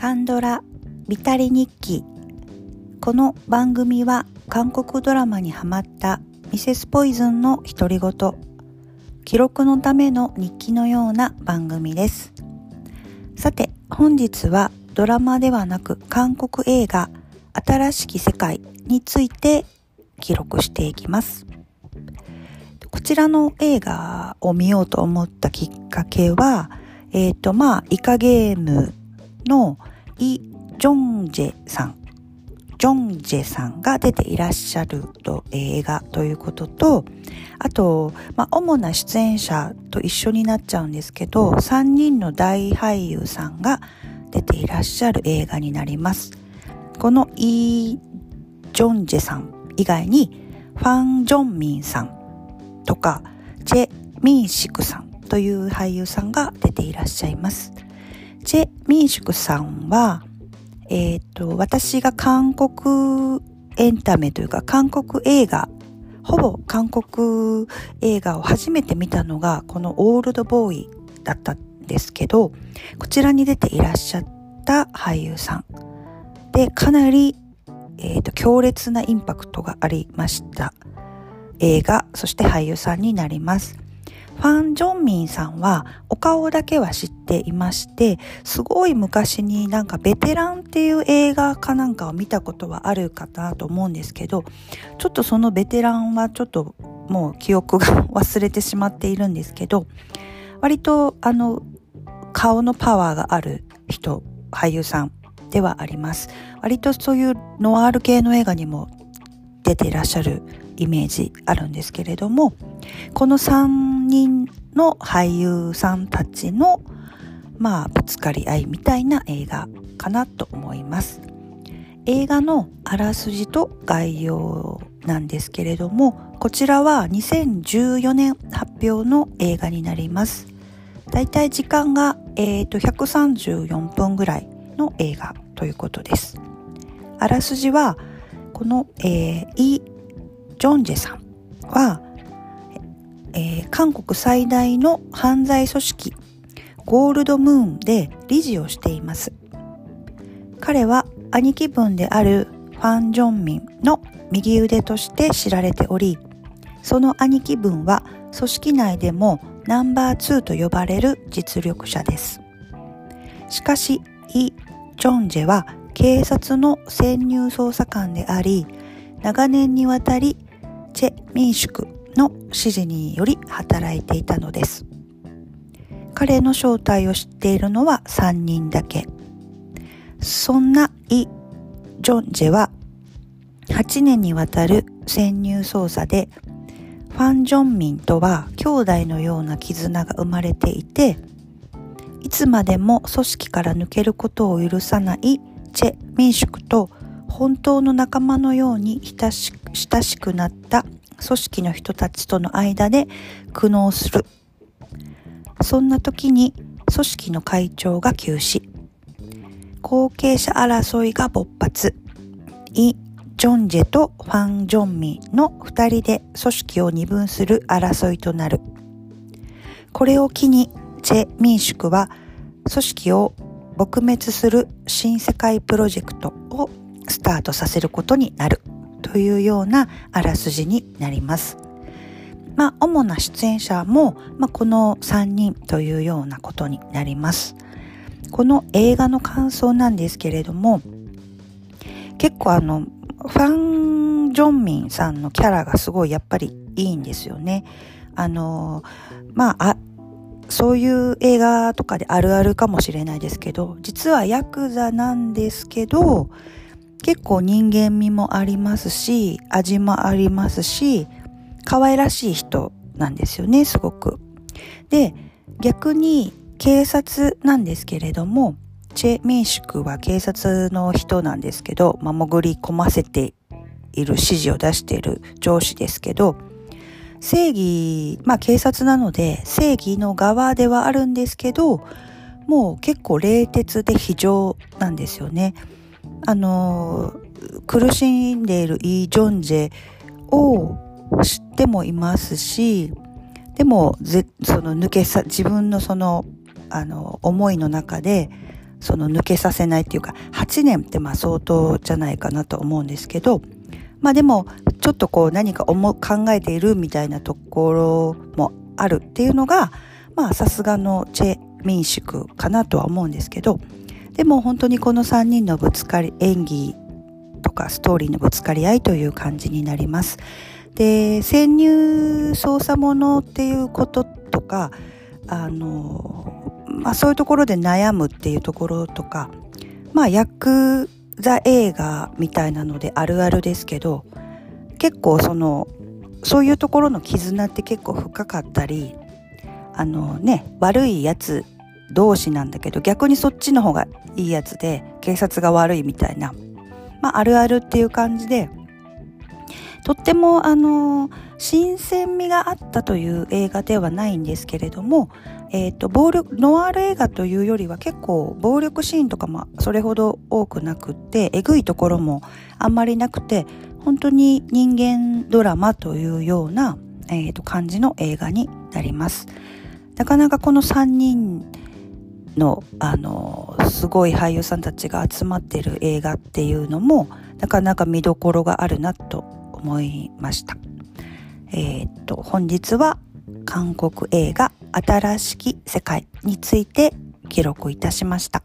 カンドラビタリ日記。この番組は韓国ドラマにハマったミセスポイズンの独り言。記録のための日記のような番組です。さて本日はドラマではなく韓国映画新しき世界について記録していきます。こちらの映画を見ようと思ったきっかけはえっ、ー、とまあイカゲームのイ・ジョンジェさん、ジョンジェさんが出ていらっしゃると映画ということと、あと、まあ、主な出演者と一緒になっちゃうんですけど、3人の大俳優さんが出ていらっしゃる映画になります。このイ・ジョンジェさん以外に、ファン・ジョンミンさんとか、チェ・ミンシクさんという俳優さんが出ていらっしゃいます。チェ・ミンシュクさんは、えっ、ー、と、私が韓国エンタメというか、韓国映画、ほぼ韓国映画を初めて見たのが、このオールドボーイだったんですけど、こちらに出ていらっしゃった俳優さん。で、かなり、えっ、ー、と、強烈なインパクトがありました。映画、そして俳優さんになります。ファン・ジョンミンさんはお顔だけは知っていまして、すごい昔になんかベテランっていう映画かなんかを見たことはあるかなと思うんですけど、ちょっとそのベテランはちょっともう記憶が忘れてしまっているんですけど、割とあの顔のパワーがある人、俳優さんではあります。割とそういうノワール系の映画にも出ていらっしゃるイメージあるんですけれども、この3人の俳優さんたちの、まあ、ぶつかり合いみたいな映画かなと思います。映画のあらすじと概要なんですけれども、こちらは2014年発表の映画になります。だいたい時間が、えーと、134分ぐらいの映画ということです。あらすじは、この、えー、イ・ジョンジェさんは、えー、韓国最大の犯罪組織ゴールドムーンで理事をしています。彼は兄貴分であるファン・ジョンミンの右腕として知られており、その兄貴分は組織内でもナンバー2と呼ばれる実力者です。しかし、イ・ジョンジェは警察の潜入捜査官であり、長年にわたりチェ民宿の指示により働いていたのです。彼の正体を知っているのは3人だけ。そんなイ・ジョンジェは8年にわたる潜入捜査でファン・ジョンミンとは兄弟のような絆が生まれていていつまでも組織から抜けることを許さないチェ・民宿と本当の仲間のように親しくなった組織の人たちとの間で苦悩する。そんな時に組織の会長が急死。後継者争いが勃発。イ・ジョンジェとファン・ジョンミの二人で組織を二分する争いとなる。これを機にチェ民宿は組織を撲滅する新世界プロジェクトをスタートさせることになるというようなあらすじになります。まあ、主な出演者も、まあ、この3人というようなことになります。この映画の感想なんですけれども、結構あの、ファン・ジョンミンさんのキャラがすごいやっぱりいいんですよね。あの、まあ、あそういう映画とかであるあるかもしれないですけど、実はヤクザなんですけど、結構人間味もありますし、味もありますし、可愛らしい人なんですよね、すごく。で、逆に警察なんですけれども、チェ・ミンシクは警察の人なんですけど、まあ、潜り込ませている指示を出している上司ですけど、正義、まあ警察なので正義の側ではあるんですけど、もう結構冷徹で非常なんですよね。あの、苦しんでいるイ・ジョンジェを知ってもいますし、でも、その抜けさ、自分のその、あの、思いの中で、その抜けさせないっていうか8年ってまあ相当じゃないかなと思うんですけどまあでもちょっとこう何か思考えているみたいなところもあるっていうのがまあさすがのチェ民宿かなとは思うんですけどでも本当にこの3人のぶつかり演技とかストーリーのぶつかり合いという感じになります。で潜入捜査ものっていうこととかあの、まあ、そういうところで悩むっていうところとかまあヤクザ映画みたいなのであるあるですけど結構そのそういうところの絆って結構深かったりあのね悪いやつ同士なんだけど逆にそっちの方がいいやつで警察が悪いみたいな、まあ、あるあるっていう感じでとってもあの新鮮味があったという映画ではないんですけれども、えーと、暴力ノワール映画というよりは結構暴力シーンとかもそれほど多くなくてえぐいところもあんまりなくて本当に人間ドラマというような、えーと感じの映画になります。なかなかこの3人のあのすごい俳優さんたちが集まってる映画っていうのもなかなか見どころがあるなと思いました。えー、っと本日は韓国映画「新しき世界」について記録いたしました。